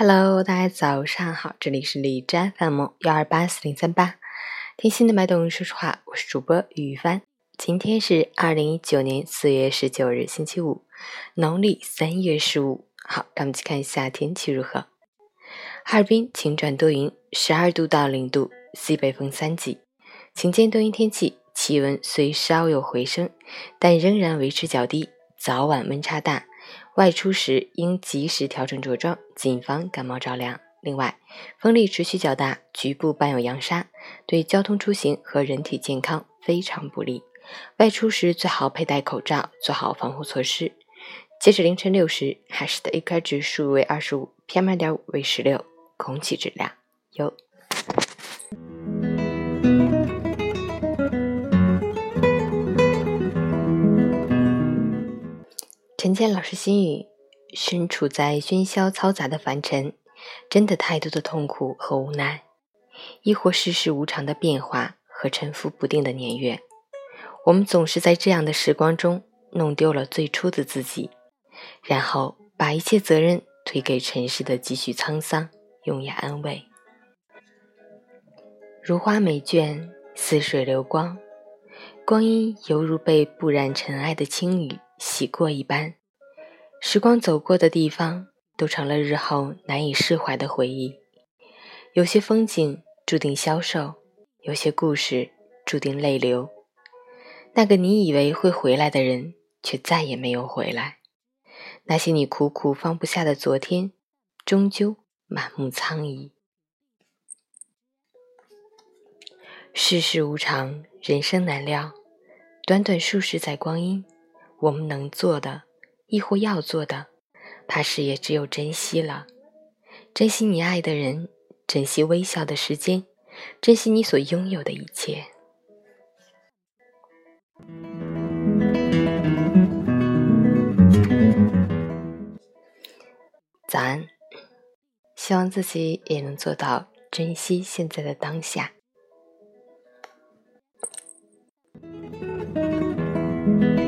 Hello，大家早上好，这里是李斋 FM 幺二八四零三八，听心的脉动，说实话，我是主播于帆。今天是二零一九年四月十九日，星期五，农历三月十五。好，让我们去看一下天气如何。哈尔滨晴转多云，十二度到零度，西北风三级，晴间多云天气，气温虽稍有回升，但仍然维持较低，早晚温差大。外出时应及时调整着装，谨防感冒着凉。另外，风力持续较大，局部伴有扬沙，对交通出行和人体健康非常不利。外出时最好佩戴口罩，做好防护措施。截止凌晨六时，海市的 AQI 指数为二十五，PM 二点五为十六，空气质量优。陈建老师心语：身处在喧嚣嘈杂的凡尘，真的太多的痛苦和无奈，亦或世事无常的变化和沉浮不定的年月。我们总是在这样的时光中弄丢了最初的自己，然后把一切责任推给尘世的几许沧桑，用以安慰。如花美眷，似水流光，光阴犹如被不染尘埃的轻雨。洗过一般，时光走过的地方，都成了日后难以释怀的回忆。有些风景注定消瘦，有些故事注定泪流。那个你以为会回来的人，却再也没有回来。那些你苦苦放不下的昨天，终究满目苍夷。世事无常，人生难料，短短数十载光阴。我们能做的，亦或要做的，怕是也只有珍惜了。珍惜你爱的人，珍惜微笑的时间，珍惜你所拥有的一切。早安，希望自己也能做到珍惜现在的当下。Thank you.